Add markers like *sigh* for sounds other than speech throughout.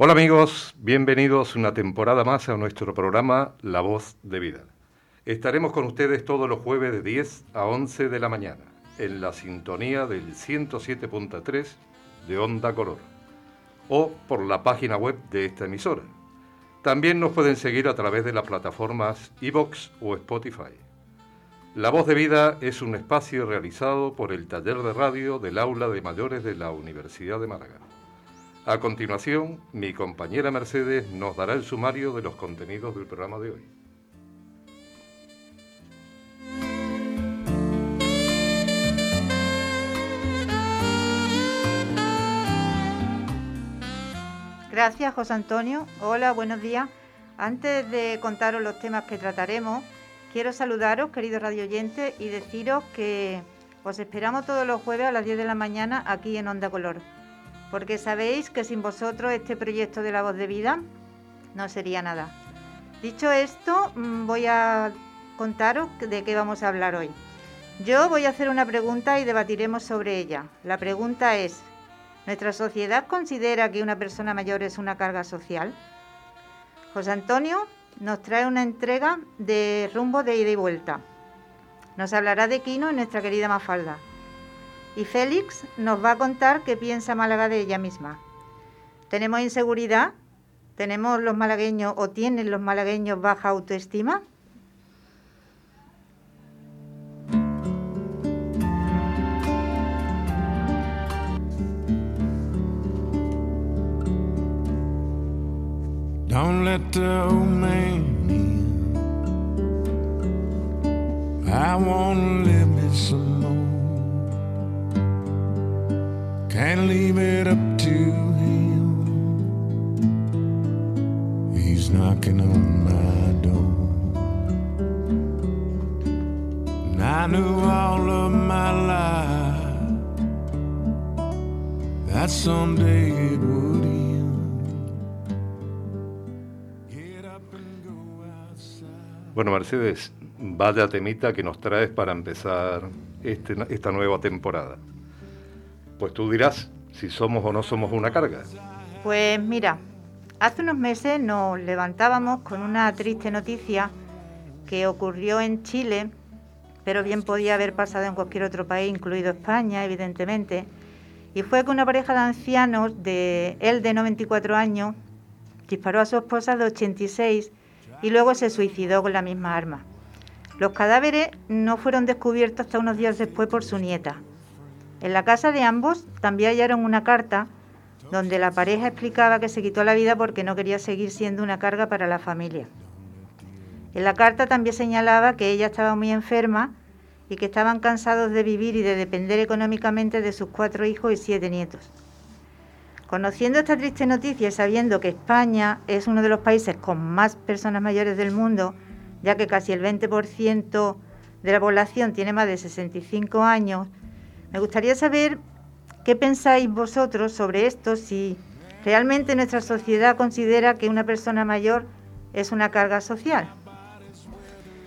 Hola amigos, bienvenidos una temporada más a nuestro programa La Voz de Vida. Estaremos con ustedes todos los jueves de 10 a 11 de la mañana en la sintonía del 107.3 de Onda Color o por la página web de esta emisora. También nos pueden seguir a través de las plataformas iVox o Spotify. La Voz de Vida es un espacio realizado por el taller de radio del aula de mayores de la Universidad de Málaga. A continuación, mi compañera Mercedes nos dará el sumario de los contenidos del programa de hoy. Gracias, José Antonio. Hola, buenos días. Antes de contaros los temas que trataremos, quiero saludaros, queridos radioyentes, y deciros que os esperamos todos los jueves a las 10 de la mañana aquí en Onda Color porque sabéis que sin vosotros este proyecto de la voz de vida no sería nada. Dicho esto, mm, voy a contaros de qué vamos a hablar hoy. Yo voy a hacer una pregunta y debatiremos sobre ella. La pregunta es, ¿nuestra sociedad considera que una persona mayor es una carga social? José Antonio nos trae una entrega de rumbo de ida y vuelta. Nos hablará de Quino y nuestra querida Mafalda y Félix nos va a contar qué piensa Málaga de ella misma. ¿Tenemos inseguridad? ¿Tenemos los malagueños o tienen los malagueños baja autoestima? Don't let the old man I Can't leave it up to him. He's knocking on my door. And I knew all of my life that someday it would end. Bueno, Mercedes, vaya temita que nos traes para empezar este, esta nueva temporada. Pues tú dirás si somos o no somos una carga. Pues mira, hace unos meses nos levantábamos con una triste noticia que ocurrió en Chile, pero bien podía haber pasado en cualquier otro país, incluido España, evidentemente. Y fue que una pareja de ancianos, de él de 94 años, disparó a su esposa de 86 y luego se suicidó con la misma arma. Los cadáveres no fueron descubiertos hasta unos días después por su nieta. En la casa de ambos también hallaron una carta donde la pareja explicaba que se quitó la vida porque no quería seguir siendo una carga para la familia. En la carta también señalaba que ella estaba muy enferma y que estaban cansados de vivir y de depender económicamente de sus cuatro hijos y siete nietos. Conociendo esta triste noticia y sabiendo que España es uno de los países con más personas mayores del mundo, ya que casi el 20% de la población tiene más de 65 años, me gustaría saber qué pensáis vosotros sobre esto, si realmente nuestra sociedad considera que una persona mayor es una carga social.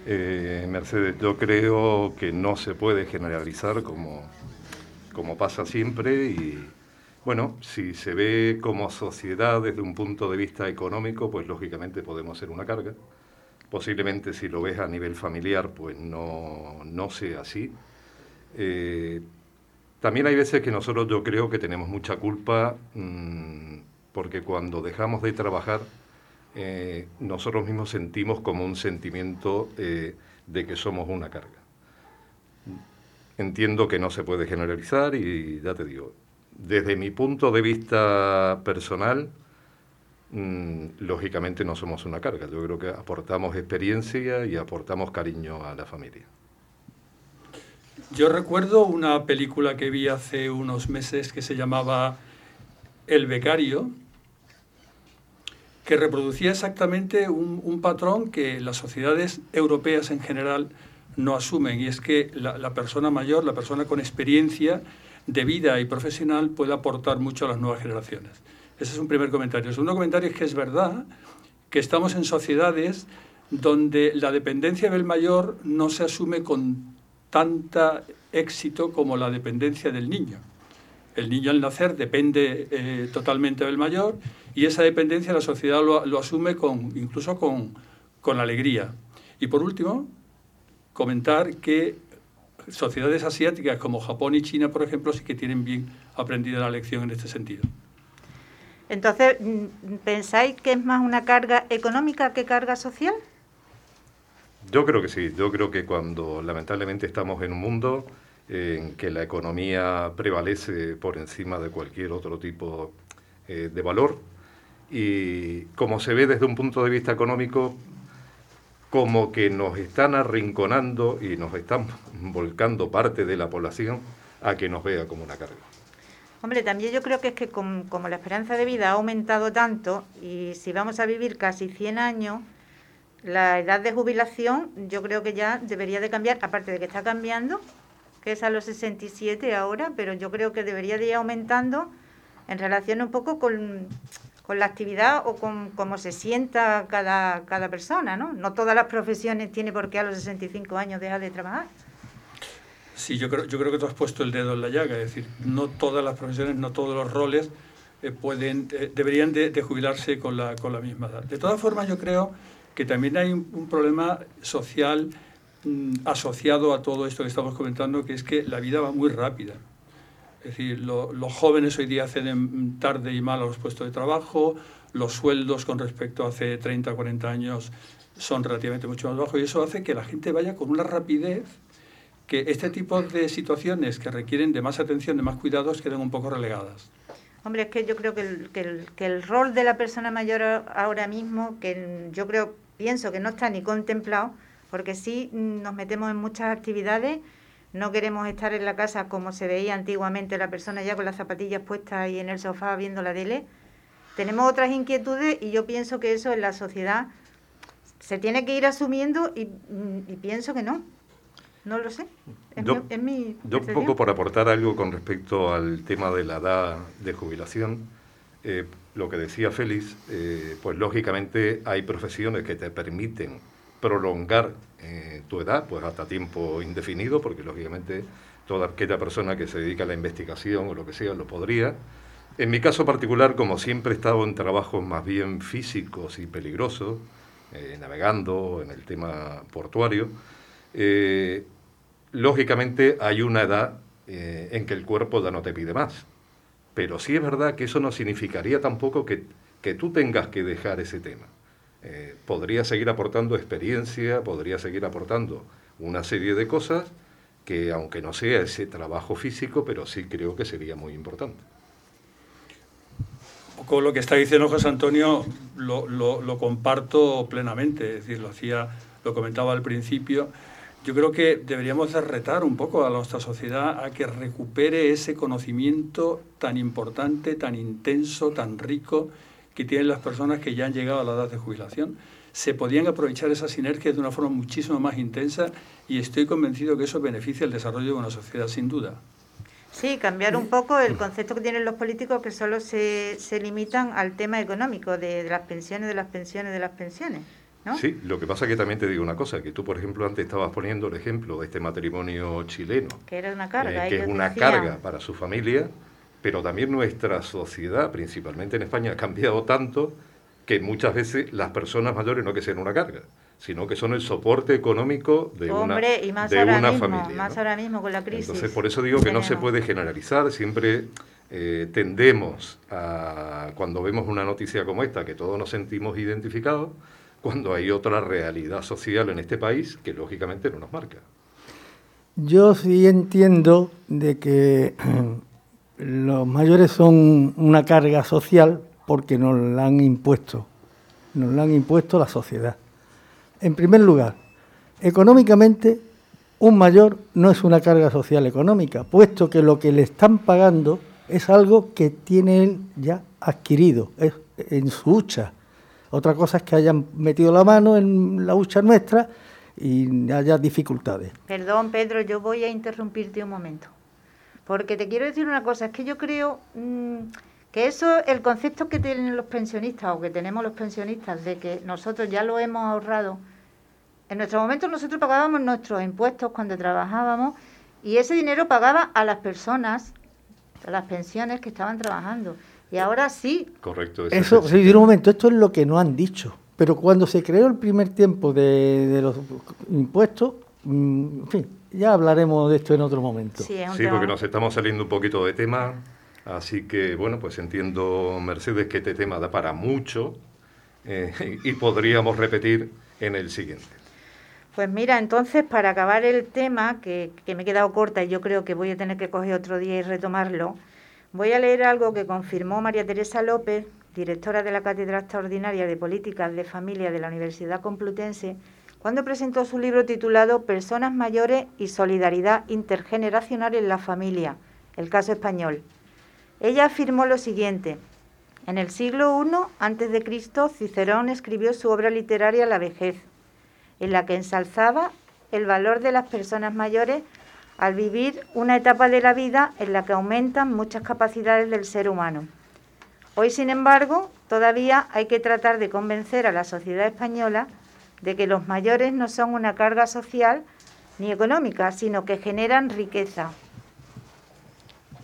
Eh, Mercedes, yo creo que no se puede generalizar como, como pasa siempre y bueno, si se ve como sociedad desde un punto de vista económico, pues lógicamente podemos ser una carga. Posiblemente si lo ves a nivel familiar, pues no, no sea así. Eh, también hay veces que nosotros yo creo que tenemos mucha culpa mm, porque cuando dejamos de trabajar eh, nosotros mismos sentimos como un sentimiento eh, de que somos una carga. Entiendo que no se puede generalizar y ya te digo, desde mi punto de vista personal, mm, lógicamente no somos una carga. Yo creo que aportamos experiencia y aportamos cariño a la familia. Yo recuerdo una película que vi hace unos meses que se llamaba El becario, que reproducía exactamente un, patrón que las sociedades europeas en general no asumen, y es que la, persona mayor, la persona con experiencia de vida y profesional puede aportar mucho a las nuevas generaciones. Ese es un primer comentario. El segundo comentario es que es verdad que estamos en sociedades donde la dependencia del mayor no se asume con tanta éxito como la dependencia del niño. El niño al nacer depende eh, totalmente del mayor Y esa dependencia la sociedad lo, asume con, incluso con, con alegría. Y por último, comentar que sociedades asiáticas como Japón y China, por ejemplo, sí que tienen bien aprendida la lección en este sentido. Entonces, ¿pensáis que es más una carga económica que carga social? Yo creo que sí, yo creo que cuando lamentablemente estamos en un mundo en que la economía prevalece por encima de cualquier otro tipo eh, de valor, y como se ve desde un punto de vista económico, como que nos están arrinconando y nos están volcando parte de la población a que nos vea como una carga. Hombre, también yo creo que es que como la esperanza de vida ha aumentado tanto y si vamos a vivir casi 100 años, la edad de jubilación yo creo que ya debería de cambiar, aparte de que está cambiando, que es a los 67 ahora, pero yo creo que debería de ir aumentando en relación un poco con, la actividad o con cómo se sienta cada, cada persona, ¿no? No todas las profesiones tiene por qué a los 65 años dejar de trabajar. Sí, yo creo, yo creo que tú has puesto el dedo en la llaga, es decir, no todas las profesiones, no todos los roles eh, pueden, eh, deberían de, jubilarse con la, con la misma edad. De todas formas, yo creo que también hay un, problema social mm, asociado a todo esto que estamos comentando, que es que la vida va muy rápida. Es decir, los jóvenes hoy día acceden tarde y mal a los puestos de trabajo, los sueldos con respecto a hace 30 o 40 años son relativamente mucho más bajos y eso hace que la gente vaya con una rapidez que este tipo de situaciones que requieren de más atención, de más cuidados, queden un poco relegadas. Hombre, es que yo creo que el rol de la persona mayor ahora mismo, que yo creo, pienso que no está ni contemplado, porque sí nos metemos en muchas actividades, no queremos estar en la casa como se veía antiguamente la persona ya con las zapatillas puestas y en el sofá viendo la tele. Tenemos otras inquietudes y yo pienso que eso en la sociedad se tiene que ir asumiendo y pienso que no. No lo sé. yo, un poco por aportar algo con respecto al tema de la edad de jubilación, eh, lo que decía Félix, eh, pues lógicamente hay profesiones que te permiten prolongar eh, tu edad, pues hasta tiempo indefinido, porque lógicamente toda aquella persona que se dedica a la investigación o lo que sea lo podría. En mi caso particular, como siempre he estado en trabajos más bien físicos y peligrosos, navegando en el tema portuario, eh, lógicamente hay una edad eh, en que el cuerpo ya no te pide más. Pero sí es verdad que eso no significaría tampoco que, que tú tengas que dejar ese tema. Eh, podría seguir aportando experiencia, podría seguir aportando una serie de cosas que aunque no sea ese trabajo físico, pero sí creo que sería muy importante. Con lo que está diciendo José Antonio lo, lo, lo comparto plenamente, es decir, lo hacía, lo comentaba al principio yo creo que deberíamos de retar un poco a nuestra sociedad a que recupere ese conocimiento tan importante, tan intenso, tan rico que tienen las personas que ya han llegado a la edad de jubilación. Se podían aprovechar esas sinergias de una forma muchísimo más intensa y estoy convencido que eso beneficia el desarrollo de una sociedad sin duda. Sí, cambiar un poco el concepto que tienen los políticos que solo se, se limitan al tema económico, de, de las pensiones, de las pensiones, de las pensiones. Sí, lo que pasa es que también te digo una cosa, que tú, por ejemplo, antes estabas poniendo el ejemplo de este matrimonio chileno. Que era una carga. Eh, que es una carga para su familia, pero también nuestra sociedad, principalmente en España, ha cambiado tanto que muchas veces las personas mayores no que sean una carga, sino que son el soporte económico de una, y más de una familia. Más ahora mismo con la crisis. Entonces, por eso digo que no se puede generalizar, siempre eh, tendemos a, cuando vemos una noticia como esta, que todos nos sentimos identificados, cuando hay otra realidad social en este país que lógicamente no nos marca. Yo sí entiendo de que los mayores son una carga social porque nos la han impuesto, nos la han impuesto la sociedad. En primer lugar, económicamente un mayor no es una carga social económica, puesto que lo que le están pagando es algo que tiene él ya adquirido, es en su hucha. Otra cosa es que hayan metido la mano en la hucha nuestra y haya dificultades. Perdón, Pedro, yo voy a interrumpirte un momento. Porque te quiero decir una cosa, es que yo creo mm, que eso, el concepto que tienen los pensionistas o que tenemos los pensionistas de que nosotros ya lo hemos ahorrado, en nuestro momento nosotros pagábamos nuestros impuestos cuando trabajábamos y ese dinero pagaba a las personas, a las pensiones que estaban trabajando. Y ahora sí. Correcto. Eso, sí, un momento, esto es lo que no han dicho. Pero cuando se creó el primer tiempo de, los impuestos, mm, en fin, ya hablaremos de esto en otro momento. Sí, porque nos estamos saliendo un poquito de tema. Así que, bueno, pues entiendo, Mercedes, que este tema da para mucho eh, *laughs* y podríamos repetir en el siguiente. Pues mira, entonces para acabar el tema, que, que, me he quedado corta y yo creo que voy a tener que coger otro día y retomarlo, voy a leer algo que confirmó María Teresa López, directora de la Cátedra Extraordinaria de Políticas de Familia de la Universidad Complutense, cuando presentó su libro titulado Personas mayores y solidaridad intergeneracional en la familia, el caso español. Ella afirmó lo siguiente: En el siglo I a.C., Cicerón escribió su obra literaria La vejez en la que ensalzaba el valor de las personas mayores al vivir una etapa de la vida en la que aumentan muchas capacidades del ser humano. Hoy, sin embargo, todavía hay que tratar de convencer a la sociedad española de que los mayores no son una carga social ni económica, sino que generan riqueza.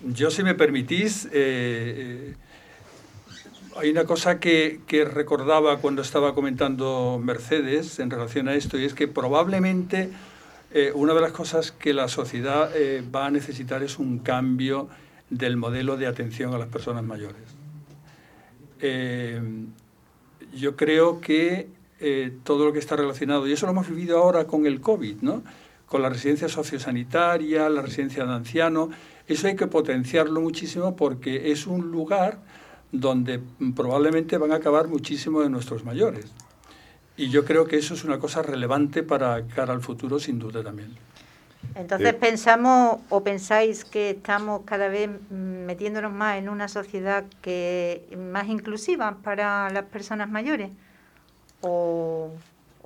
Yo, si me permitís, eh, eh, hay una cosa que, recordaba cuando estaba comentando Mercedes en relación a esto, y es que probablemente eh, una de las cosas que la sociedad eh, va a necesitar es un cambio del modelo de atención a las personas mayores. Eh, yo creo que todo lo que está relacionado, y eso lo hemos vivido ahora con el COVID, ¿no? con la residencia sociosanitaria, la residencia de ancianos, eso hay que potenciarlo muchísimo porque es un lugar donde probablemente van a acabar muchísimos de nuestros mayores. Y yo creo que eso es una cosa relevante para cara al futuro, sin duda también. Entonces pensamos o pensáis que estamos cada vez metiéndonos más en una sociedad que más inclusiva para las personas mayores o,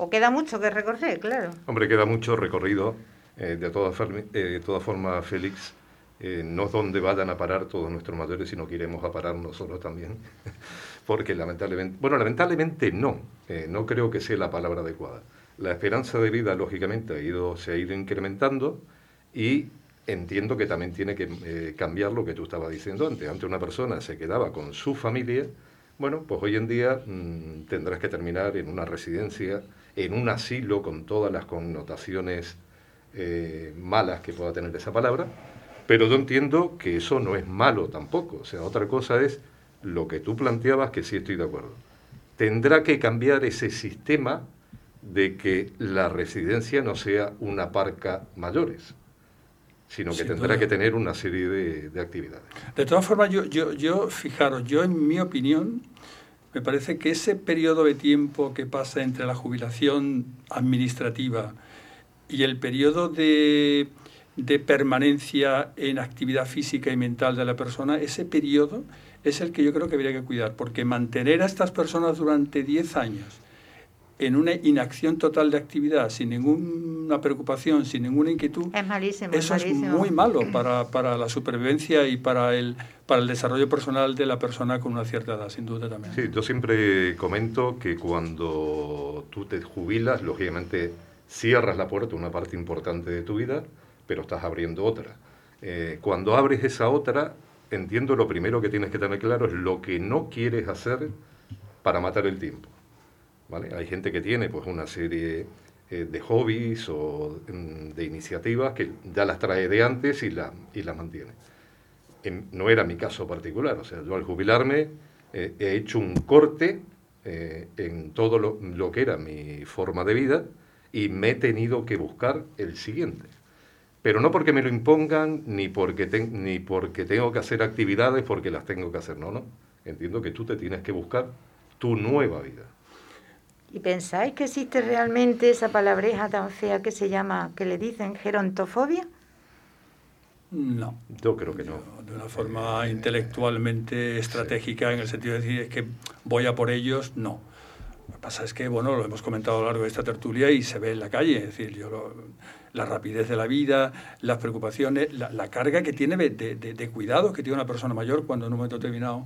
queda mucho que recorrer, claro. Hombre, queda mucho recorrido. Eh, de todas eh, toda formas, Félix, eh, no es donde vayan a parar todos nuestros mayores, sino que iremos a parar nosotros también. *laughs* Porque lamentablemente, bueno, lamentablemente no, eh, no creo que sea la palabra adecuada. La esperanza de vida, lógicamente, ha ido, se ha ido incrementando y entiendo que también tiene que eh, cambiar lo que tú estabas diciendo antes. Antes una persona se quedaba con su familia, bueno, pues hoy en día mm, tendrás que terminar en una residencia, en un asilo con todas las connotaciones malas que pueda tener esa palabra, pero yo entiendo que eso no es malo tampoco. O sea, otra cosa es lo que tú planteabas, que sí estoy de acuerdo. Tendrá que cambiar ese sistema de que la residencia no sea una parca mayores, sino que tendrá que tener una serie de, actividades. De todas formas, yo, yo, yo, fijaros, yo en mi opinión, me parece que ese periodo de tiempo que pasa entre la jubilación administrativa y el periodo de de permanencia en actividad física y mental de la persona, ese periodo es el que yo creo que habría que cuidar, porque mantener a estas personas durante 10 años en una inacción total de actividad, sin ninguna preocupación, sin ninguna inquietud, es malísimo, eso es, muy malo para, para, la supervivencia y para el, para el desarrollo personal de la persona con una cierta edad, sin duda también. Sí, yo siempre comento que cuando tú te jubilas, lógicamente cierras la puerta, una parte importante de tu vida, pero estás abriendo otra. Eh, cuando abres esa otra, entiendo lo primero que tienes que tener claro es lo que no quieres hacer para matar el tiempo. ¿vale? Hay gente que tiene pues una serie eh, de hobbies o mm, de iniciativas que ya las trae de antes y, la, y las mantiene. no era mi caso particular, o sea, yo al jubilarme eh, he hecho un corte en todo lo que era mi forma de vida y me he tenido que buscar el siguiente pero no porque me lo impongan ni porque, ni porque tengo que hacer actividades porque las tengo que hacer, no, no. Entiendo que tú te tienes que buscar tu nueva vida. ¿Y pensáis que existe realmente esa palabreja tan fea que se llama, que le dicen gerontofobia? No. Yo creo que no. De una forma intelectualmente estratégica, en el sentido de decir es que voy a por ellos, no. Lo que pasa es que, bueno, lo hemos comentado a lo largo de esta tertulia y se ve en la calle. Es decir, yo lo, la rapidez de la vida, las preocupaciones, la, carga que tiene de, de, cuidado que tiene una persona mayor cuando en un momento determinado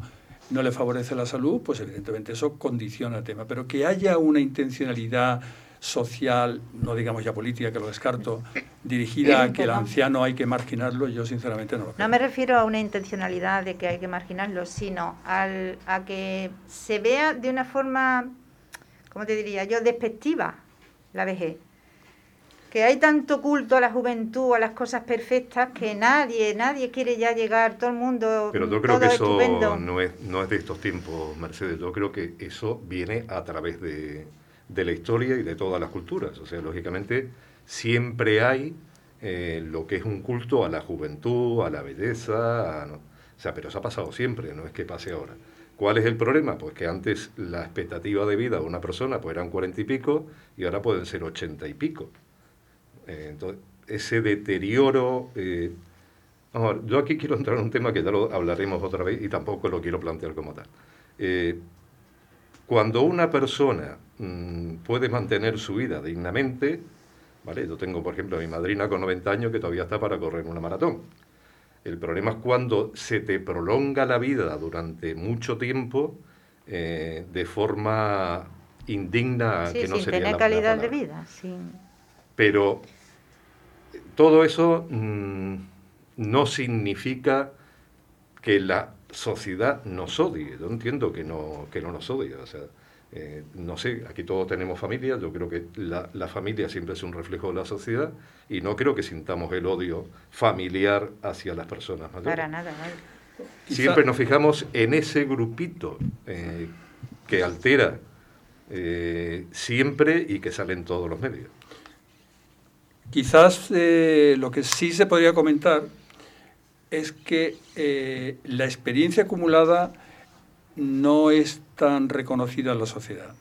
no le favorece la salud, pues evidentemente eso condiciona el tema. Pero que haya una intencionalidad social, no digamos ya política, que lo descarto, dirigida a que el anciano hay que marginarlo, yo sinceramente no lo creo. No me refiero a una intencionalidad de que hay que marginarlo, sino al, a que se vea de una forma, ¿cómo te diría yo?, despectiva la vejez. Que hay tanto culto a la juventud, a las cosas perfectas, que nadie, nadie quiere ya llegar, todo el mundo. Pero yo creo que eso no es, no es de estos tiempos, Mercedes. Yo creo que eso viene a través de, de la historia y de todas las culturas. O sea, lógicamente siempre hay eh, lo que es un culto a la juventud, a la belleza, o sea, pero eso ha pasado siempre, no es que pase ahora. ¿Cuál es el problema? Pues que antes la expectativa de vida de una persona pues eran cuarenta y pico y ahora pueden ser ochenta y pico. Eh, entonces, ese deterioro... Eh, yo aquí quiero entrar en un tema que ya lo hablaremos otra vez y tampoco lo quiero plantear como tal. cuando una persona Mm, puede mantener su vida dignamente, ¿vale? Yo tengo, por ejemplo, a mi madrina con 90 años que todavía está para correr una maratón. El problema es cuando se te prolonga la vida durante mucho tiempo eh, de forma indigna que no sin sería tener calidad de vida. Pero todo eso mm, no significa que la sociedad nos odie. Yo entiendo que no, que no nos odie. O sea, eh, no sé, aquí todos tenemos familia, yo creo que la, familia siempre es un reflejo de la sociedad y no creo que sintamos el odio familiar hacia las personas mayores. Para nada, Siempre nos fijamos en ese grupito eh, que altera eh, siempre y que sale en todos los medios. Quizás lo que sí se podría comentar es que la experiencia acumulada no es tan reconocida en la sociedad.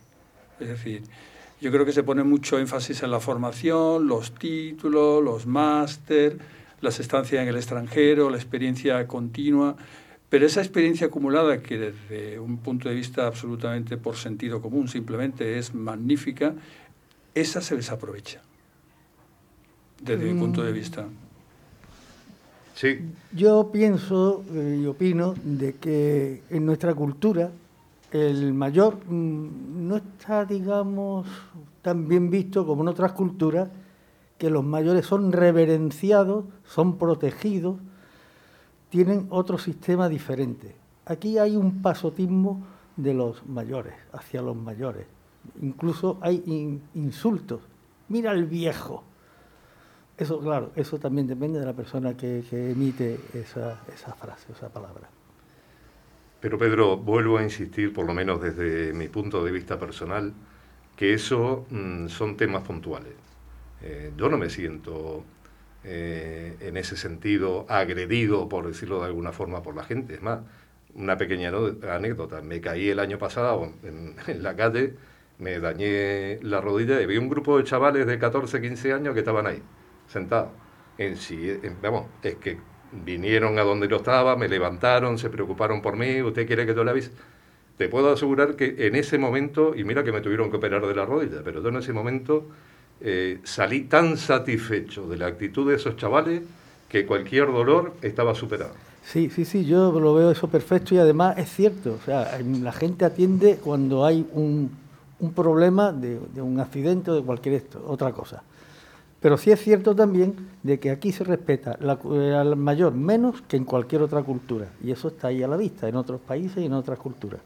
Es decir, yo creo que se pone mucho énfasis en la formación, los títulos, los máster, las estancias en el extranjero, la experiencia continua, pero esa experiencia acumulada que desde un punto de vista absolutamente por sentido común simplemente es magnífica, esa se desaprovecha desde mi punto de mm. vista. Sí. Yo pienso eh, y opino de que en nuestra cultura el mayor mm, no está, digamos, tan bien visto como en otras culturas, que los mayores son reverenciados, son protegidos, tienen otro sistema diferente. Aquí hay un pasotismo de los mayores, hacia los mayores. Incluso hay insultos. Mira el viejo eso, claro, eso también depende de la persona que, emite esa, esa frase, esa palabra. Pero Pedro, vuelvo a insistir, por lo menos desde mi punto de vista personal, que eso mm, son temas puntuales. Eh, yo no me siento eh, en ese sentido agredido, por decirlo de alguna forma, por la gente. Es más, una pequeña anécdota. Me caí el año pasado en, en la calle, me dañé la rodilla y vi un grupo de chavales de 14, 15 años que estaban ahí sentado. En sí, vamos, es que vinieron a donde yo estaba, me levantaron, se preocuparon por mí, ¿usted quiere que yo le avise? Te puedo asegurar que en ese momento, y mira que me tuvieron que operar de la rodilla, pero yo en ese momento eh, salí tan satisfecho de la actitud de esos chavales que cualquier dolor estaba superado. Sí, sí, sí, yo lo veo eso perfecto y además es cierto, o sea, la gente atiende cuando hay un, un problema de, de, un accidente o de cualquier esto, otra cosa. Pero sí es cierto también de que aquí se respeta eh, al mayor menos que en cualquier otra cultura. Y eso está ahí a la vista, en otros países y en otras culturas.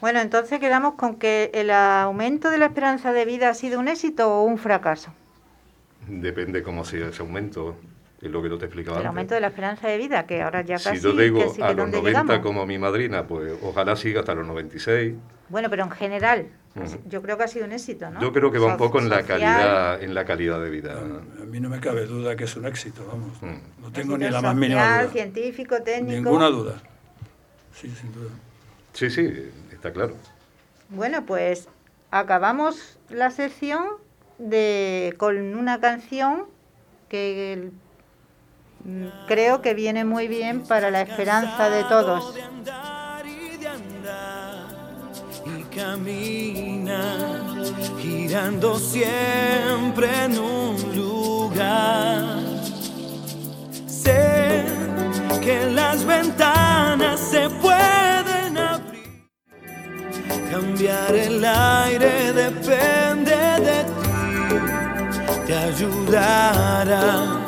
Bueno, entonces quedamos con que el aumento de la esperanza de vida ha sido un éxito o un fracaso. Depende cómo sea ese aumento. Es lo que yo te explicaba El aumento de la esperanza de vida, que ahora ya casi... Si yo digo a los 90 como mi madrina, pues ojalá siga hasta los 96. Bueno, pero en general, yo creo que ha sido un éxito, ¿no? Yo creo que va un poco en la calidad en la calidad de vida. A mí no me cabe duda que es un éxito, vamos. Mm. No tengo ni la más mínima duda. científico, técnico. Ninguna duda. Sí, sin duda. Sí, sí, está claro. Bueno, pues acabamos la sección de con una canción que creo que viene muy bien para la esperanza de todos camina, girando siempre en un lugar. Sé que las ventanas se pueden abrir, cambiar el aire depende de te ayudarás.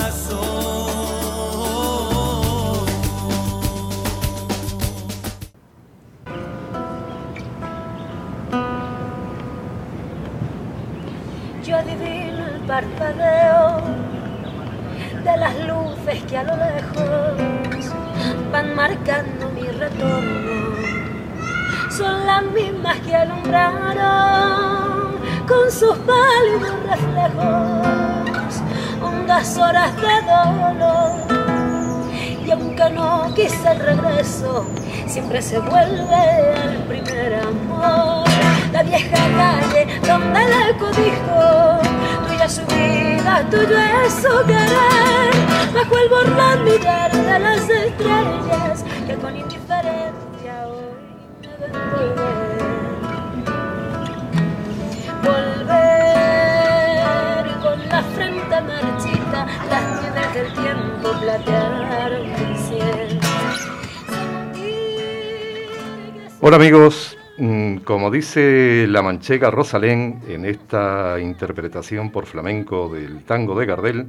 Parpadeo de las luces que a lo lejos van marcando mi retorno. Son las mismas que alumbraron con sus pálidos reflejos hondas horas de dolor. Y aunque no quise el regreso, siempre se vuelve al primer amor. La vieja calle donde el codijo su vida, tuyo es su querer, bajo el bordón mirar de las estrellas que con indiferencia hoy me ven volver. con la frente marchita, las nieves del tiempo platearon mi cielo. Hola amigos, como dice la manchega Rosalén en esta interpretación por flamenco del tango de Gardel,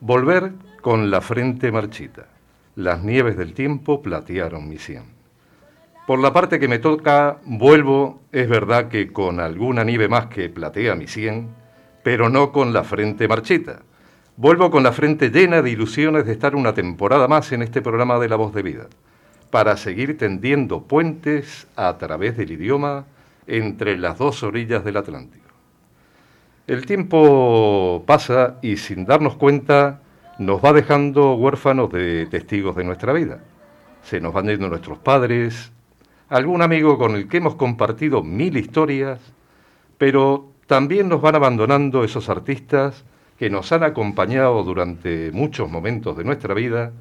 volver con la frente marchita. Las nieves del tiempo platearon mi sien. Por la parte que me toca, vuelvo, es verdad que con alguna nieve más que platea mi sien, pero no con la frente marchita. Vuelvo con la frente llena de ilusiones de estar una temporada más en este programa de La Voz de Vida para seguir tendiendo puentes a través del idioma entre las dos orillas del Atlántico. El tiempo pasa y sin darnos cuenta nos va dejando huérfanos de testigos de nuestra vida. Se nos van yendo nuestros padres, algún amigo con el que hemos compartido mil historias, pero también nos van abandonando esos artistas que nos han acompañado durante muchos momentos de nuestra vida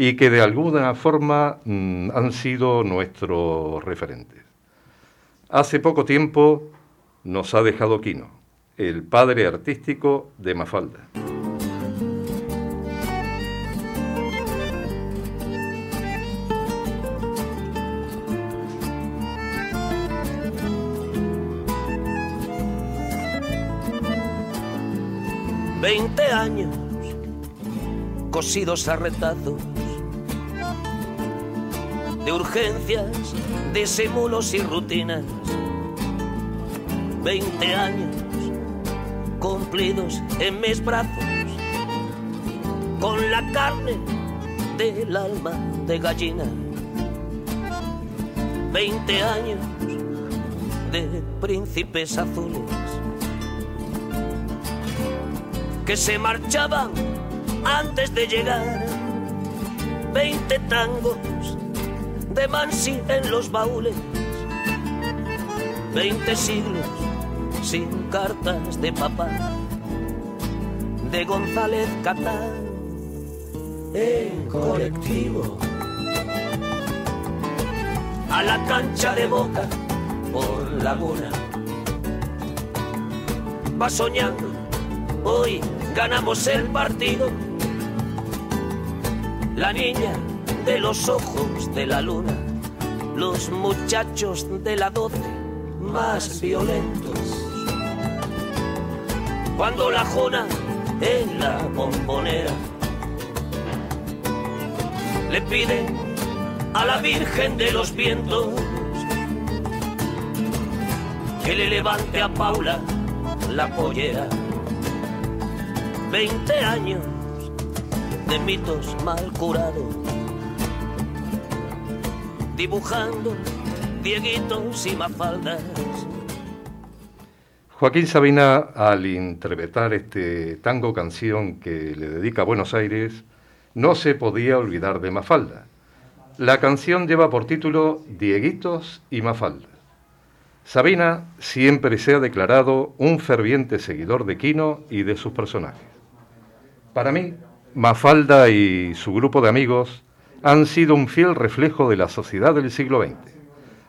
y que de alguna forma mm, han sido nuestros referentes. Hace poco tiempo nos ha dejado Quino, el padre artístico de Mafalda. Veinte años cosidos a de urgencias, disimulos y rutinas. Veinte años cumplidos en mis brazos, con la carne del alma de gallina. Veinte años de príncipes azules que se marchaban antes de llegar. Veinte tangos de Mansi en los baúles. Veinte siglos sin cartas de papá, de González Catán en colectivo. A la cancha de boca por laguna. Va soñando, hoy ganamos el partido. La niña de los ojos de la luna, los muchachos de la doce más violentos. Cuando la jona en la bombonera le pide a la Virgen de los Vientos que le levante a Paula la pollera. Veinte años de mitos mal curados dibujando dieguitos y mafaldas. Joaquín Sabina, al interpretar este tango canción que le dedica a Buenos Aires, no se podía olvidar de Mafalda. La canción lleva por título Dieguitos y Mafalda. Sabina siempre se ha declarado un ferviente seguidor de Quino y de sus personajes. Para mí, Mafalda y su grupo de amigos han sido un fiel reflejo de la sociedad del siglo XX.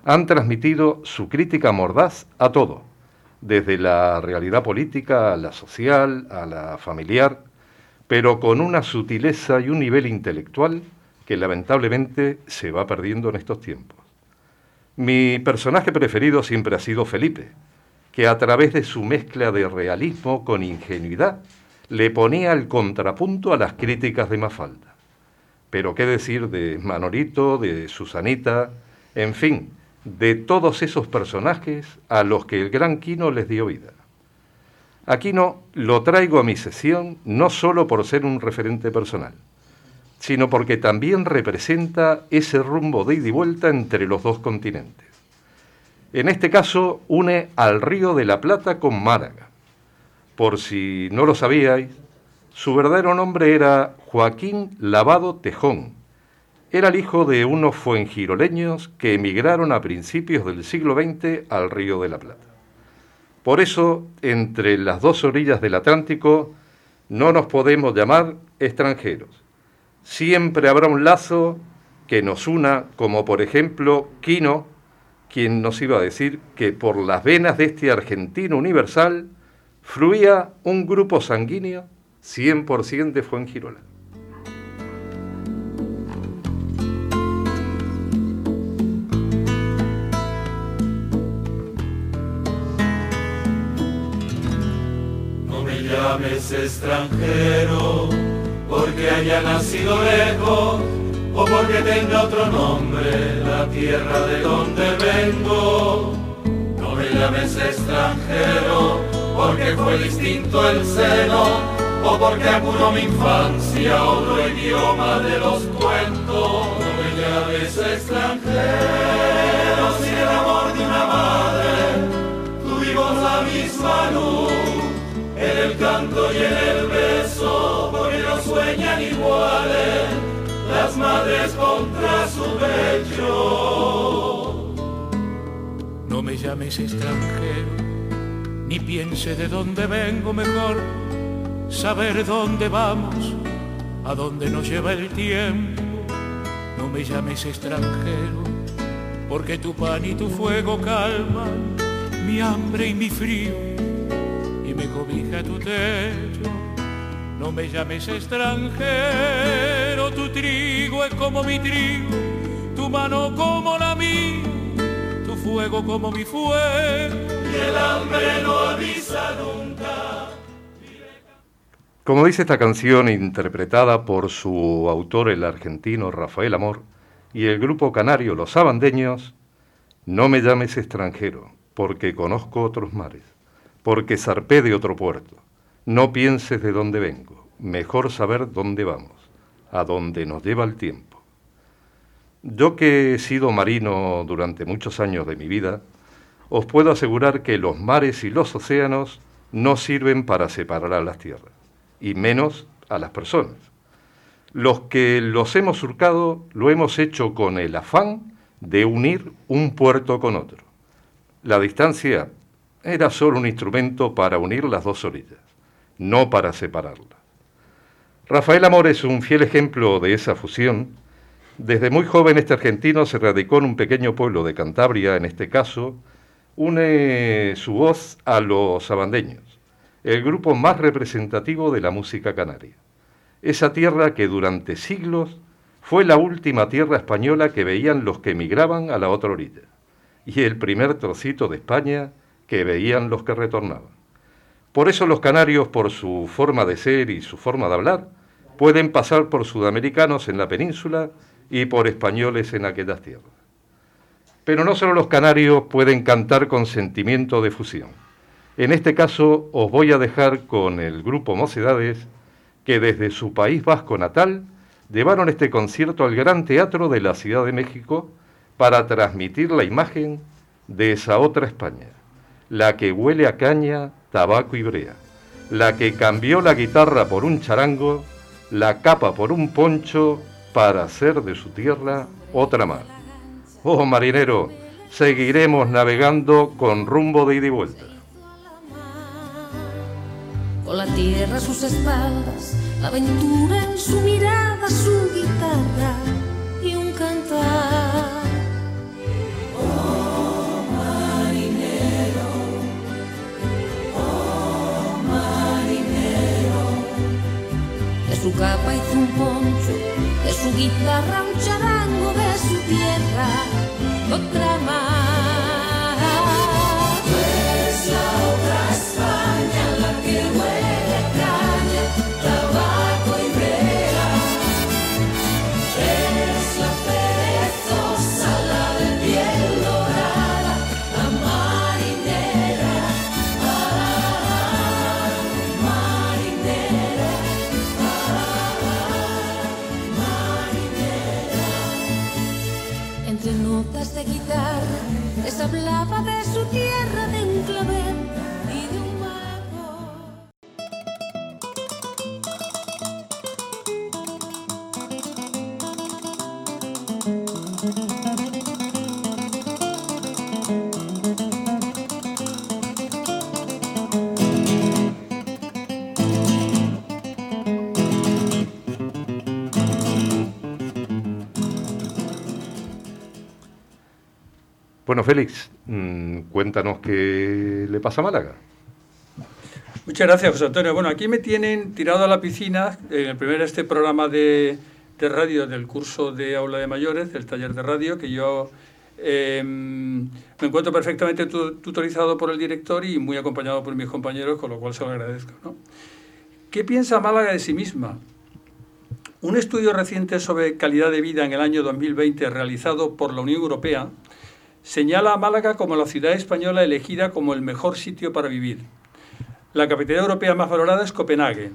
Han transmitido su crítica mordaz a todo, desde la realidad política a la social, a la familiar, pero con una sutileza y un nivel intelectual que lamentablemente se va perdiendo en estos tiempos. Mi personaje preferido siempre ha sido Felipe, que a través de su mezcla de realismo con ingenuidad le ponía el contrapunto a las críticas de Mafalda. Pero qué decir de Manolito, de Susanita, en fin, de todos esos personajes a los que el gran Quino les dio vida. Aquino lo traigo a mi sesión no solo por ser un referente personal, sino porque también representa ese rumbo de ida y vuelta entre los dos continentes. En este caso une al Río de la Plata con Málaga. Por si no lo sabíais, su verdadero nombre era Joaquín Lavado Tejón. Era el hijo de unos fuengiroleños que emigraron a principios del siglo XX al Río de la Plata. Por eso, entre las dos orillas del Atlántico, no nos podemos llamar extranjeros. Siempre habrá un lazo que nos una, como por ejemplo Quino, quien nos iba a decir que por las venas de este argentino universal fluía un grupo sanguíneo 100% de Fuengirola. No me llames extranjero porque haya nacido lejos o porque tenga otro nombre la tierra de donde vengo. No me llames extranjero porque fue distinto el seno o porque apuró mi infancia otro idioma de los cuentos. No me llames extranjero si el amor de una madre tuvimos la misma luz en el canto y en el beso, porque no sueñan iguales las madres contra su pecho. No me llames extranjero, ni piense de dónde vengo mejor saber dónde vamos, a dónde nos lleva el tiempo. No me llames extranjero, porque tu pan y tu fuego calman mi hambre y mi frío y me cobija tu techo. No me llames extranjero, tu trigo es como mi trigo, tu mano como la mía, tu fuego como mi fuego. Y el hambre no avisa nunca como dice esta canción interpretada por su autor el argentino Rafael Amor y el grupo canario Los Abandeños, no me llames extranjero, porque conozco otros mares, porque zarpé de otro puerto. No pienses de dónde vengo, mejor saber dónde vamos, a dónde nos lleva el tiempo. Yo que he sido marino durante muchos años de mi vida, os puedo asegurar que los mares y los océanos no sirven para separar a las tierras y menos a las personas. Los que los hemos surcado lo hemos hecho con el afán de unir un puerto con otro. La distancia era solo un instrumento para unir las dos orillas, no para separarlas. Rafael Amor es un fiel ejemplo de esa fusión. Desde muy joven este argentino se radicó en un pequeño pueblo de Cantabria, en este caso, une su voz a los abandeños el grupo más representativo de la música canaria. Esa tierra que durante siglos fue la última tierra española que veían los que emigraban a la otra orilla, y el primer trocito de España que veían los que retornaban. Por eso los canarios, por su forma de ser y su forma de hablar, pueden pasar por sudamericanos en la península y por españoles en aquellas tierras. Pero no solo los canarios pueden cantar con sentimiento de fusión. En este caso os voy a dejar con el grupo Mocedades, que desde su país vasco natal llevaron este concierto al Gran Teatro de la Ciudad de México para transmitir la imagen de esa otra España, la que huele a caña, tabaco y brea, la que cambió la guitarra por un charango, la capa por un poncho para hacer de su tierra otra mar. Oh marinero, seguiremos navegando con rumbo de ida y vuelta con la tierra a sus espaldas, la aventura en su mirada, su guitarra y un cantar. Oh marinero, oh marinero, de su capa hizo un poncho, de su guitarra un charango, de su tierra otra más. Félix, mm, cuéntanos qué le pasa a Málaga. Muchas gracias, José Antonio. Bueno, aquí me tienen tirado a la piscina en el primer este programa de, de radio del curso de aula de mayores, del taller de radio, que yo eh, me encuentro perfectamente tu- tutorizado por el director y muy acompañado por mis compañeros, con lo cual se lo agradezco. ¿no? ¿Qué piensa Málaga de sí misma? Un estudio reciente sobre calidad de vida en el año 2020 realizado por la Unión Europea señala a Málaga como la ciudad española elegida como el mejor sitio para vivir. La capital europea más valorada es Copenhague.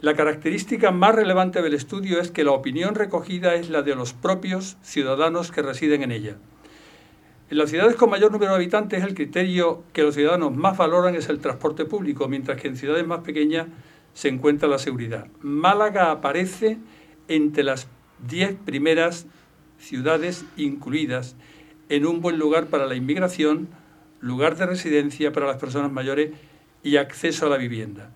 La característica más relevante del estudio es que la opinión recogida es la de los propios ciudadanos que residen en ella. En las ciudades con mayor número de habitantes el criterio que los ciudadanos más valoran es el transporte público, mientras que en ciudades más pequeñas se encuentra la seguridad. Málaga aparece entre las diez primeras ciudades incluidas en un buen lugar para la inmigración, lugar de residencia para las personas mayores y acceso a la vivienda.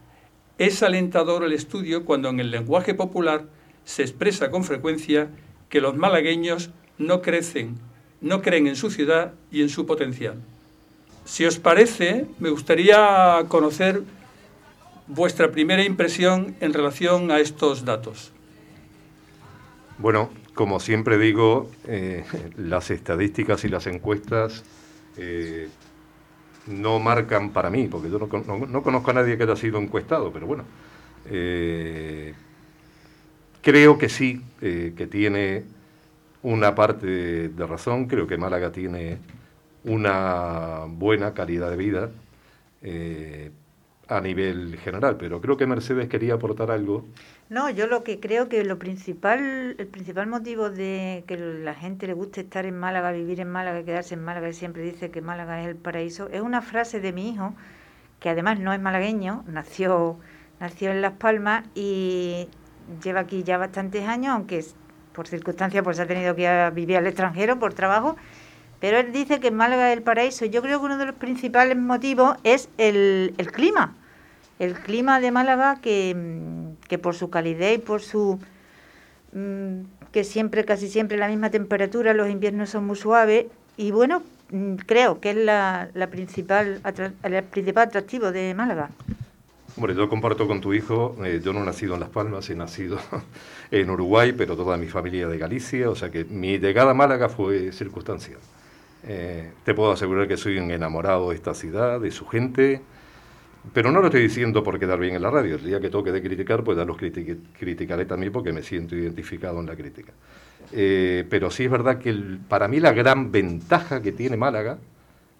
Es alentador el estudio cuando en el lenguaje popular se expresa con frecuencia que los malagueños no crecen, no creen en su ciudad y en su potencial. Si os parece, me gustaría conocer vuestra primera impresión en relación a estos datos. Bueno, como siempre digo, eh, las estadísticas y las encuestas eh, no marcan para mí, porque yo no, no- no conozco a nadie que haya sido encuestado, pero bueno, eh, creo que sí, que tiene una parte de, razón, creo que Málaga tiene una buena calidad de vida a nivel general, pero creo que Mercedes quería aportar algo. No, yo lo que creo que lo principal, el principal motivo de que la gente le guste estar en Málaga, vivir en Málaga, quedarse en Málaga, y siempre dice que Málaga es el paraíso, es una frase de mi hijo, que además no es malagueño, nació, nació en Las Palmas y lleva aquí ya bastantes años, aunque por circunstancias pues ha tenido que vivir al extranjero por trabajo, pero él dice que Málaga es el paraíso. Yo creo que uno de los principales motivos es el, el clima. El clima de Málaga que, mm, que por su calidez y por su mm, que siempre, casi siempre la misma temperatura, los inviernos son muy suaves y bueno, mm, creo que es la, la principal el principal atractivo de Málaga. Hombre, yo comparto con tu hijo, eh, yo no he nacido en Las Palmas, he nacido *laughs* en Uruguay, pero toda mi familia de Galicia, o sea que mi llegada a Málaga fue circunstancial. Eh, te puedo asegurar que soy un enamorado de esta ciudad, de su gente, pero no lo estoy diciendo por quedar bien en la radio. El día que toque de criticar, pues ya los criti- criticaré también porque me siento identificado en la crítica. Eh, pero sí es verdad que para mí la gran ventaja que tiene Málaga,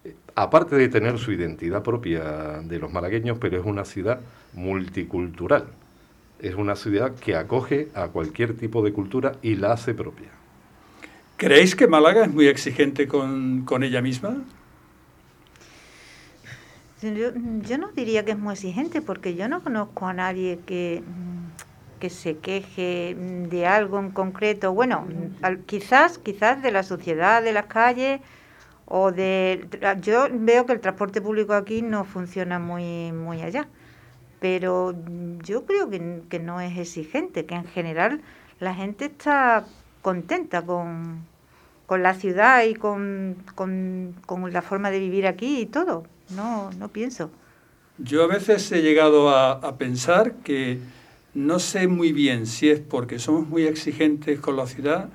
eh, aparte de tener su identidad propia de los malagueños, pero es una ciudad multicultural. Es una ciudad que acoge a cualquier tipo de cultura y la hace propia. ¿Creéis que Málaga es muy exigente con, con ella misma? Yo, yo no diría que es muy exigente porque yo no conozco a nadie que, que se queje de algo en concreto. Bueno, quizás, quizás de la sociedad, de las calles o de... Yo veo que el transporte público aquí no funciona muy, muy allá, pero yo creo que, que no es exigente, que en general la gente está contenta con, con la ciudad y con, con, con la forma de vivir aquí y todo. No, no pienso. Yo a veces he llegado a, a pensar que no sé muy bien si es porque somos muy exigentes con la ciudad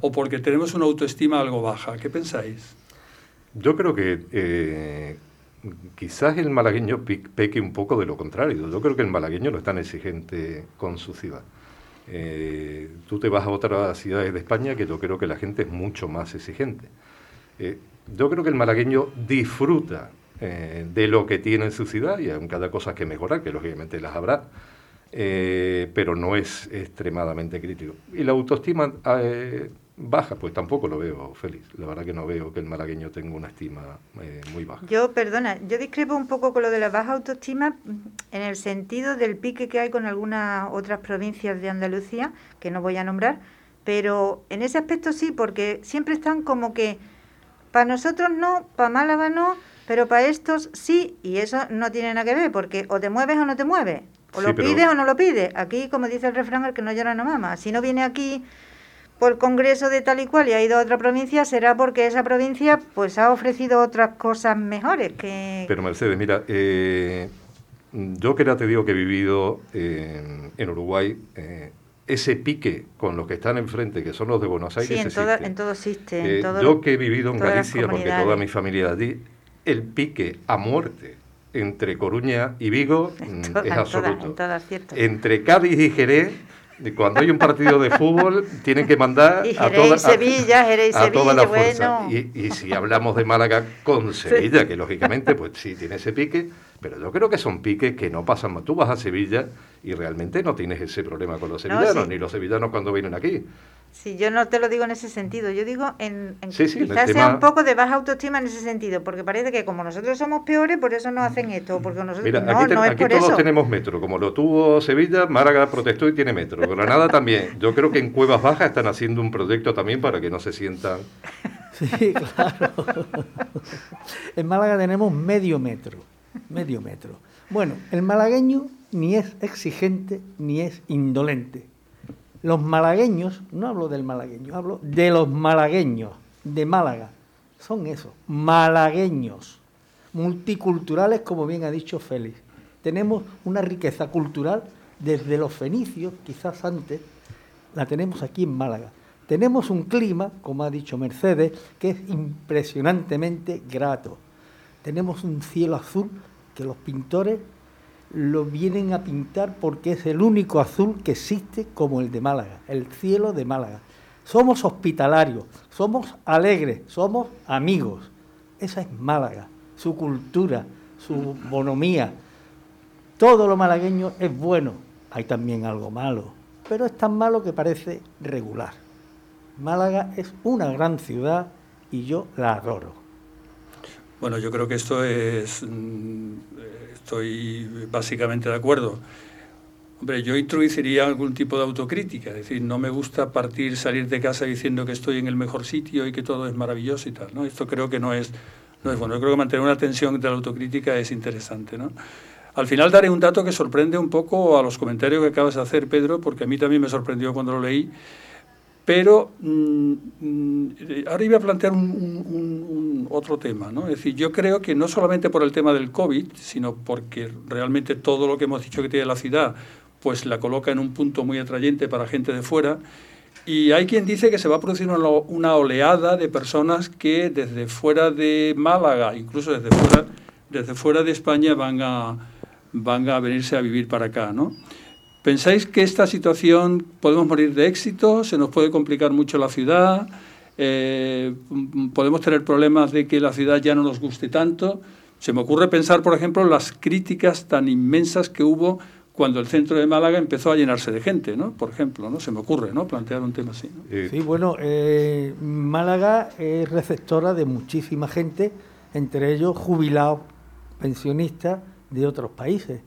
o porque tenemos una autoestima algo baja. ¿Qué pensáis? Yo creo que eh, quizás el malagueño peque un poco de lo contrario. Yo creo que el malagueño no es tan exigente con su ciudad. Eh, tú te vas a otras ciudades de España que yo creo que la gente es mucho más exigente. Eh, yo creo que el malagueño disfruta de lo que tiene en su ciudad y aún cada cosa que mejorar, que lógicamente las habrá, pero no es extremadamente crítico. Y la autoestima baja, pues tampoco lo veo feliz. La verdad que no veo que el malagueño tenga una estima eh, muy baja. Yo, perdona, yo discrepo un poco con lo de la baja autoestima en el sentido del pique que hay con algunas otras provincias de Andalucía, que no voy a nombrar, pero en ese aspecto sí, porque siempre están como que para nosotros no, para Málaga no, pero para estos sí, y eso no tiene nada que ver, porque o te mueves o no te mueves, o lo pides o no lo pides. Aquí, como dice el refrán, el que no llora no mama. Si no viene aquí por congreso de tal y cual y ha ido a otra provincia, será porque esa provincia pues ha ofrecido otras cosas mejores que... Pero Mercedes, mira, eh, yo que ya te digo que he vivido en Uruguay, eh, ese pique con los que están enfrente, que son los de Buenos Aires, sí, en, todo, en todo existe. Eh, yo que he vivido en Galicia, porque toda mi familia allí, el pique a muerte entre Coruña y Vigo *laughs* mm, es absoluto. entre Cádiz y Jerez cuando hay un partido de fútbol, tienen que mandar a, toda, Sevilla, a, toda la fuerza. Y, si hablamos de Málaga con Sevilla, que lógicamente pues sí tiene ese pique, pero yo creo que son piques que no pasan más. Tú vas a Sevilla y realmente no tienes ese problema con los sevillanos, ni los sevillanos cuando vienen aquí. Sí, yo no te lo digo en ese sentido, yo digo en, quizás sea un poco de baja autoestima en ese sentido, porque parece que como nosotros somos peores, por eso nos hacen esto, porque nosotros Mira, no, aquí, no es aquí todos tenemos metro, como lo tuvo Sevilla, Málaga protestó y tiene metro, Granada también. Yo creo que en Cuevas Bajas están haciendo un proyecto también para que no se sientan... *laughs* Sí, claro. en Málaga tenemos medio metro, medio metro. Bueno, el malagueño ni es exigente ni es indolente los malagueños, no hablo del malagueño, hablo de los malagueños, de Málaga, son esos, malagueños, multiculturales, como bien ha dicho Félix. Tenemos una riqueza cultural desde los fenicios, quizás antes, la tenemos aquí en Málaga. Tenemos un clima, como ha dicho Mercedes, que es impresionantemente grato. Tenemos un cielo azul que los pintores lo vienen a pintar porque es el único azul que existe como el de Málaga, el cielo de Málaga. Somos hospitalarios, somos alegres, somos amigos. Esa es Málaga, su cultura, su bonomía. Todo lo malagueño es bueno. Hay también algo malo, pero es tan malo que parece regular. Málaga es una gran ciudad y yo la adoro. Bueno, yo creo que esto es mm, estoy básicamente de acuerdo. Hombre, yo introduciría algún tipo de autocrítica, es decir, no me gusta partir, salir de casa diciendo que estoy en el mejor sitio y que todo es maravilloso y tal, ¿no? Esto creo que no es, no es bueno. Yo creo que mantener una tensión de la autocrítica es interesante, ¿no? Al final daré un dato que sorprende un poco a los comentarios que acabas de hacer, Pedro, porque a mí también me sorprendió cuando lo leí, pero mm, mm, a plantear un, otro tema, ¿no? Es decir, yo creo que no solamente por el tema del COVID, sino porque realmente todo lo que hemos dicho que tiene la ciudad, pues la coloca en un punto muy atrayente para gente de fuera. Y hay quien dice que se va a producir una oleada de personas que desde fuera de Málaga, incluso desde fuera, desde fuera de España, van a, van a venirse a vivir para acá, ¿no? ¿Pensáis que esta situación podemos morir de éxito? ¿Se nos puede complicar mucho la ciudad? Eh, ¿Podemos tener problemas de que la ciudad ya no nos guste tanto? Se me ocurre pensar, por ejemplo, las críticas tan inmensas que hubo cuando el centro de Málaga empezó a llenarse de gente, ¿no? Por ejemplo, ¿no? Se me ocurre, ¿no? Plantear un tema así. Sí, bueno, eh, Málaga es receptora de muchísima gente, entre ellos jubilados, pensionistas de otros países.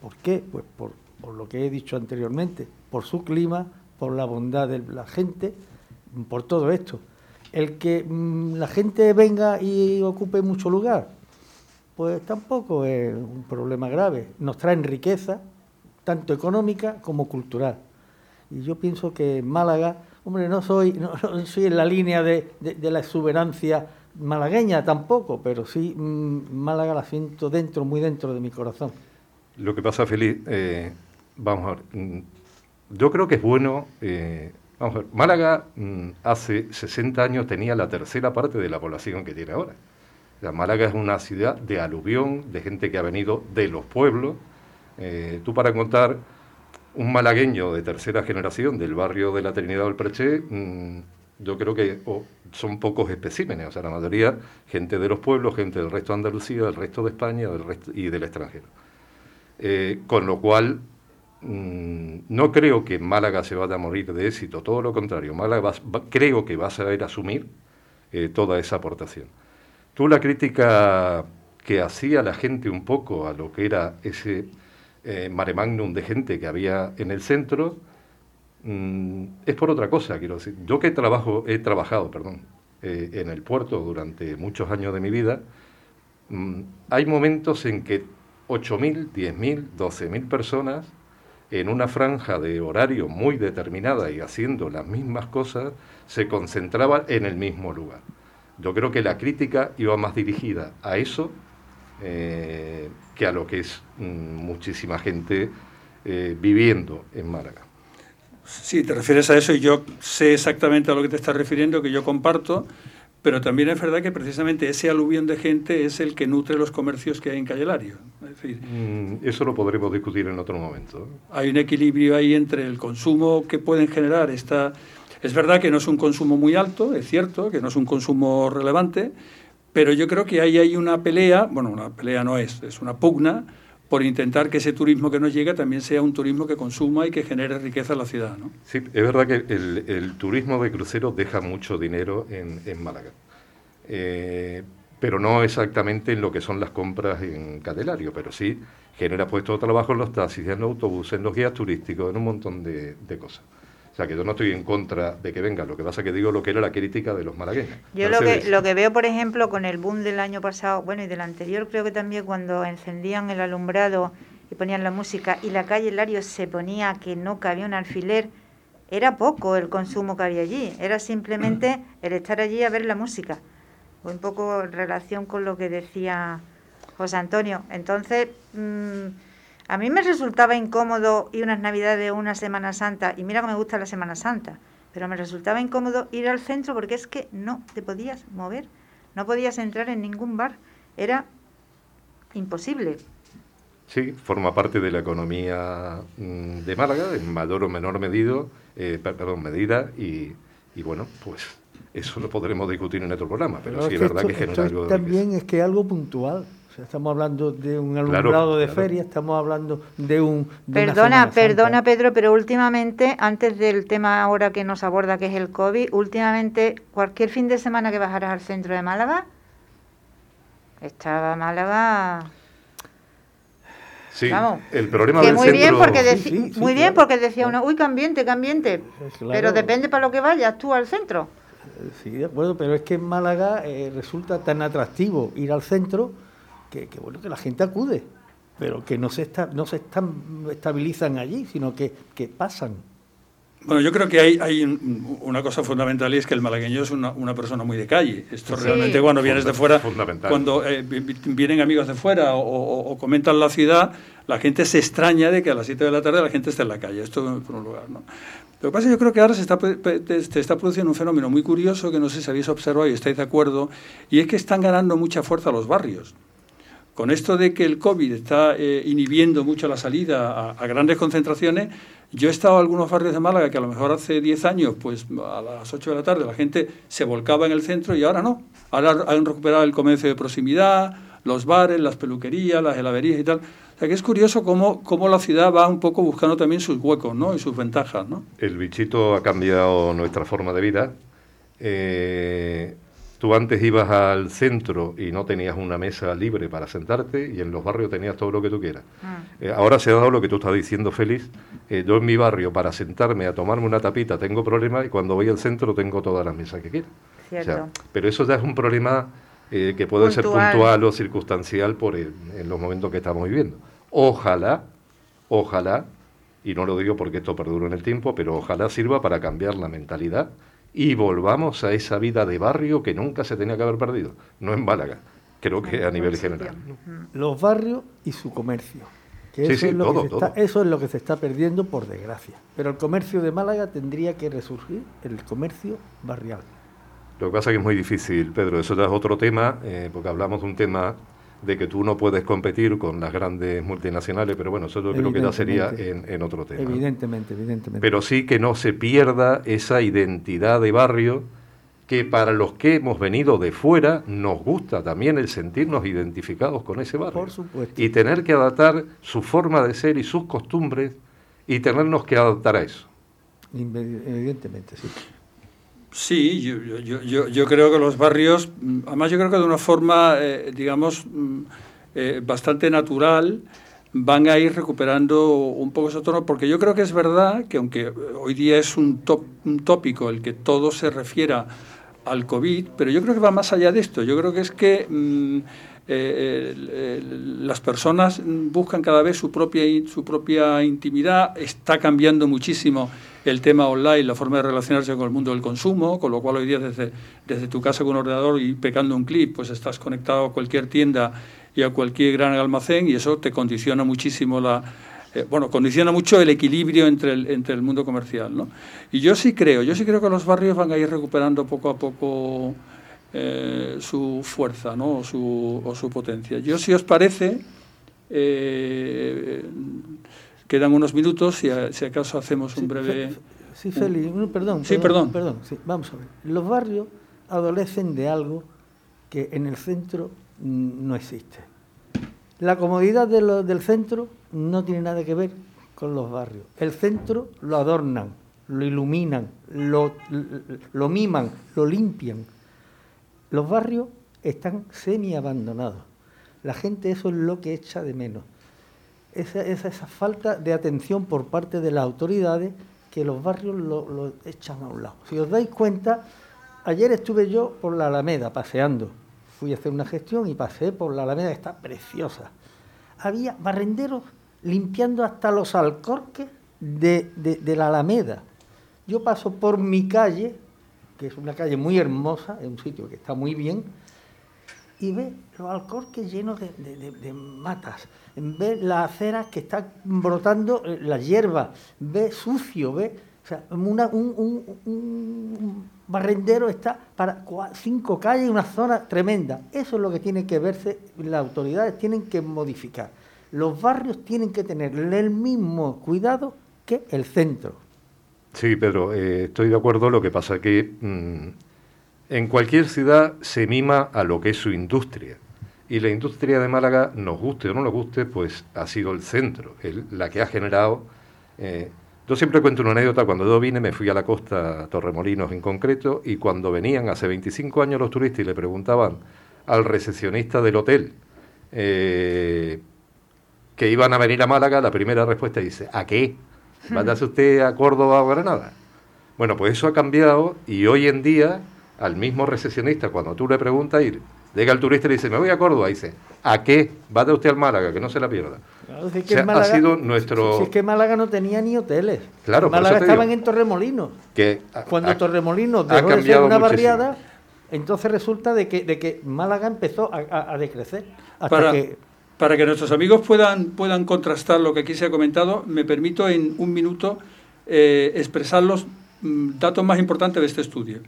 ¿Por qué? Pues por por lo que he dicho anteriormente, por su clima, por la bondad de la gente, por todo esto. El que mm, la gente venga y ocupe mucho lugar, pues tampoco es un problema grave. Nos traen riqueza, tanto económica como cultural. Y yo pienso que Málaga, hombre, no soy, *laughs* no, soy en la línea de, la exuberancia malagueña tampoco, pero sí mm, Málaga la siento dentro, muy dentro de mi corazón. Lo que pasa, Feliz, eh, vamos a ver, mm, yo creo que es bueno, eh, vamos a ver, Málaga mm, hace 60 años tenía la tercera parte de la población que tiene ahora. Málaga es una ciudad de aluvión, de gente que ha venido de los pueblos. Eh, tú para contar un malagueño de tercera generación del barrio de la Trinidad del Preché, mm, yo creo que son pocos especímenes, o sea, la mayoría gente de los pueblos, gente del resto de Andalucía, del resto de España del resto, y del extranjero. Eh, con lo cual, mm, no creo que Málaga se vaya a morir de éxito, todo lo contrario, Málaga creo que va a saber asumir eh, toda esa aportación. Tú la crítica que hacía la gente un poco a lo que era ese eh, mare magnum de gente que había en el centro, mm, es por otra cosa, quiero decir. Yo que trabajo, he trabajado perdón, eh, en el puerto durante muchos años de mi vida, mm, hay momentos en que 8.000, 10.000, 12.000 personas en una franja de horario muy determinada y haciendo las mismas cosas, se concentraban en el mismo lugar. Yo creo que la crítica iba más dirigida a eso eh, que a lo que es mm, muchísima gente eh, viviendo en Málaga. Sí, te refieres a eso y yo sé exactamente a lo que te estás refiriendo, que yo comparto, pero también es verdad que precisamente ese aluvión de gente es el que nutre los comercios que hay en Calle Lario. Mm, eso lo podremos discutir en otro momento. Hay un equilibrio ahí entre el consumo que pueden generar esta... Es verdad que no es un consumo muy alto, es cierto, que no es un consumo relevante, pero yo creo que ahí hay una pelea, bueno, una pelea no es, es una pugna por intentar que ese turismo que nos llega también sea un turismo que consuma y que genere riqueza en la ciudad. ¿no? Sí, es verdad que el, turismo de crucero deja mucho dinero en, Málaga, eh, pero no exactamente en lo que son las compras en Catelario, pero sí genera puestos de trabajo en los taxis, en los autobuses, en los guías turísticos, en un montón de cosas. O sea, que yo no estoy en contra de que venga, lo que pasa es que digo lo que era la crítica de los malagueños. Yo lo que, lo que veo, por ejemplo, con el boom del año pasado, bueno, y del anterior, creo que también cuando encendían el alumbrado y ponían la música y la calle Lario se ponía que no cabía un alfiler, era poco el consumo que había allí, era simplemente *clears throat* el estar allí a ver la música. Un poco en relación con lo que decía José Antonio. Entonces... Mmm, a mí me resultaba incómodo ir unas navidades o una Semana Santa, y mira que me gusta la Semana Santa, pero me resultaba incómodo ir al centro porque es que no te podías mover, no podías entrar en ningún bar, era imposible. Sí, forma parte de la economía mm, de Málaga, en mayor o menor medido, eh, perdón, medida, y, bueno, pues eso lo podremos discutir en otro programa, pero, sí es, verdad que genera algo También es que algo puntual, estamos hablando de un alumbrado de feria, estamos hablando de un... perdona, perdona Pedro, pero últimamente, antes del tema ahora que nos aborda, que es el COVID, últimamente, cualquier fin de semana que bajaras al centro de Málaga, estaba Málaga... Sí, el problema del muy Bien porque muy bien porque decía uno, uy, cambiente, cambiente, pero depende para lo que vayas tú al centro. Sí, de acuerdo, pero es que en Málaga eh, resulta tan atractivo ir al centro que, bueno que la gente acude, pero que no se está, no se están, estabilizan allí, sino que, que pasan. Bueno, yo creo que hay, hay una cosa fundamental y es que el malagueño es una, una persona muy de calle. Esto realmente cuando vienes de fuera, cuando eh, vienen amigos de fuera o, comentan la ciudad, la gente se extraña de que a las 7 de la tarde la gente esté en la calle. Esto por un lugar, ¿no? Lo que pasa es que yo creo que ahora se está, se está produciendo un fenómeno muy curioso que no sé si habéis observado y estáis de acuerdo, y es que están ganando mucha fuerza los barrios. Con esto de que el COVID está eh, inhibiendo mucho la salida a, grandes concentraciones, yo he estado en algunos barrios de Málaga que a lo mejor hace 10 años, pues a las 8 de la tarde la gente se volcaba en el centro y ahora no. Ahora han recuperado el comercio de proximidad, los bares, las peluquerías, las heladerías y tal. O sea que es curioso cómo, cómo la ciudad va un poco buscando también sus huecos ¿no? y sus ventajas. ¿no? El bichito ha cambiado nuestra forma de vida. Eh, Tú antes ibas al centro y no tenías una mesa libre para sentarte y en los barrios tenías todo lo que tú quieras. Ah. Eh, ahora se ha dado lo que tú estás diciendo, Félix. Eh, yo en mi barrio para sentarme a tomarme una tapita tengo problemas y cuando voy al centro tengo todas las mesas que quiero. pero eso ya es un problema eh, que puede ser puntual o circunstancial por en los momentos que estamos viviendo. Ojalá, ojalá, y no lo digo porque esto perdura en el tiempo, pero ojalá sirva para cambiar la mentalidad y volvamos a esa vida de barrio que nunca se tenía que haber perdido, no en Málaga, creo que a nivel general. Los barrios y su comercio. eso, es lo que eso es lo que se está perdiendo por desgracia. Pero el comercio de Málaga tendría que resurgir, el comercio barrial. Lo que pasa es que es muy difícil, Pedro, eso ya es otro tema, eh, porque hablamos de un tema de que tú no puedes competir con las grandes multinacionales, pero bueno, eso yo creo que ya sería en, otro tema. Evidentemente, evidentemente. Pero sí que no se pierda esa identidad de barrio que para los que hemos venido de fuera nos gusta también el sentirnos identificados con ese barrio. Por supuesto. Y tener que adaptar su forma de ser y sus costumbres y tenernos que adaptar a eso. Evidentemente, sí. Sí, yo, creo que los barrios, mm, además yo creo que de una forma, eh, digamos, mm, eh, bastante natural, van a ir recuperando un poco ese tono, porque yo creo que es verdad que aunque hoy día es un, un tópico el que todo se refiera al COVID, pero yo creo que va más allá de esto. Yo creo que es que mm, eh, las personas buscan cada vez su propia, su propia intimidad, está cambiando muchísimo el tema online, la forma de relacionarse con el mundo del consumo, con lo cual hoy día desde, desde tu casa con un ordenador y pecando un clip, pues estás conectado a cualquier tienda y a cualquier gran almacén y eso te condiciona muchísimo la... Eh, bueno, condiciona mucho el equilibrio entre el, entre el mundo comercial, ¿no? Y yo sí creo, yo sí creo que los barrios van a ir recuperando poco a poco eh, su fuerza, ¿no? O su, o su potencia. Yo, si os parece, eh, Quedan unos minutos y si acaso hacemos un breve... Sí, Félix, perdón. Sí, perdón. Perdón, vamos a ver. Los barrios adolecen de algo que en el centro no existe. La comodidad del centro no tiene nada que ver con los barrios. El centro lo adornan, lo iluminan, lo, lo miman, lo limpian. Los barrios están semi abandonados. La gente eso es lo que echa de menos esa, esa, falta de atención por parte de las autoridades que los barrios lo, echan a un lado. Si os dais cuenta, ayer estuve yo por la Alameda paseando. Fui a hacer una gestión y pasé por la Alameda, está preciosa. Había barrenderos limpiando hasta los alcorques de, de la Alameda. Yo paso por mi calle, que es una calle muy hermosa, es un sitio que está muy bien, y ve los alcorques llenos de, de, matas, ve las aceras que están brotando eh, las hierbas, ve sucio, ve, o sea, un, barrendero está para cinco calles, una zona tremenda. Eso es lo que tiene que verse, las autoridades tienen que modificar. Los barrios tienen que tener el mismo cuidado que el centro. Sí, Pedro, eh, estoy de acuerdo. Lo que pasa que mm, en cualquier ciudad se mima a lo que es su industria. Y la industria de Málaga, nos guste o no nos guste, pues ha sido el centro, la que ha generado... Eh, yo siempre cuento una anécdota, cuando yo vine me fui a la costa, a Torremolinos en concreto, y cuando venían hace 25 años los turistas y le preguntaban al recepcionista del hotel eh, que iban a venir a Málaga, la primera respuesta dice, ¿a qué? *laughs* ¿Váyase usted a Córdoba o a Granada? Bueno, pues eso ha cambiado y hoy en día al mismo recesionista, cuando tú le preguntas, ir, llega el turista y le dice, me voy a Córdoba, y dice, ¿a qué? Vaya usted al Málaga, que no se la pierda. ha sido nuestro... Si, es que Málaga no tenía ni hoteles. Claro, Málaga estaban en Torremolinos. Que Cuando Torremolinos dejó de ser una barriada, entonces resulta de que, de que Málaga empezó a, decrecer. para, que... para que nuestros amigos puedan, puedan contrastar lo que aquí se ha comentado, me permito en un minuto eh, expresar los mm, datos más importantes de este estudio.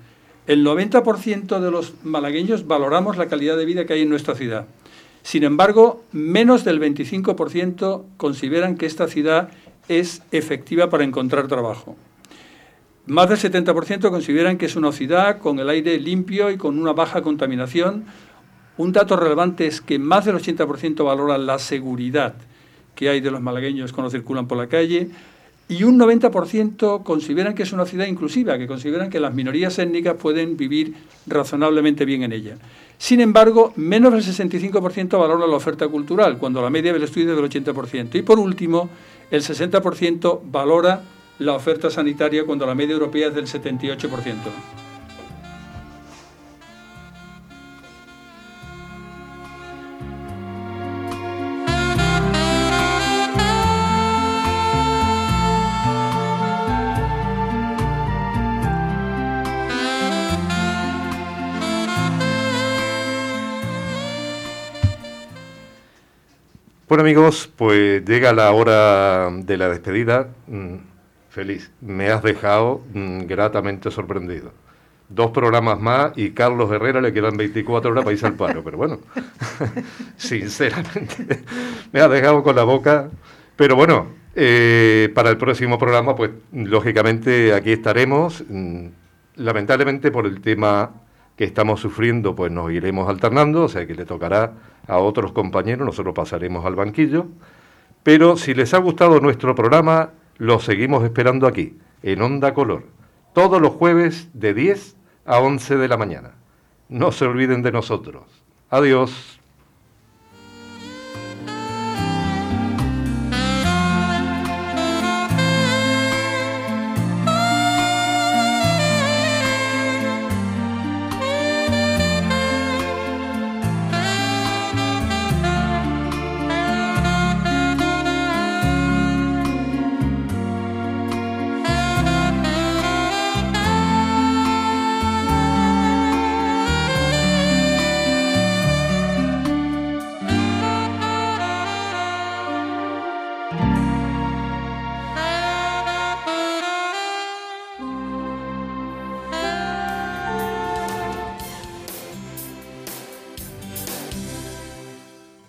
El 90% de los malagueños valoramos la calidad de vida que hay en nuestra ciudad. Sin embargo, menos del 25% consideran que esta ciudad es efectiva para encontrar trabajo. Más del 70% consideran que es una ciudad con el aire limpio y con una baja contaminación. Un dato relevante es que más del 80% valora la seguridad que hay de los malagueños cuando circulan por la calle, y un 90% consideran que es una ciudad inclusiva, que consideran que las minorías étnicas pueden vivir razonablemente bien en ella. Sin embargo, menos del 65% valora la oferta cultural, cuando la media del estudio es del 80%. Y por último, el 60% valora la oferta sanitaria, cuando la media europea es del 78%. Bueno amigos, pues llega la hora de la despedida. Mm, feliz, me has dejado mm, gratamente sorprendido. Dos programas más y Carlos Herrera le quedan 24 horas para irse al paro, pero bueno, *laughs* sinceramente, me has dejado con la boca. Pero bueno, eh, para el próximo programa, pues lógicamente aquí estaremos. Mm, lamentablemente por el tema que estamos sufriendo, pues nos iremos alternando, o sea que le tocará a otros compañeros, nosotros pasaremos al banquillo. Pero si les ha gustado nuestro programa, lo seguimos esperando aquí, en Onda Color, todos los jueves de 10 a 11 de la mañana. No se olviden de nosotros. Adiós.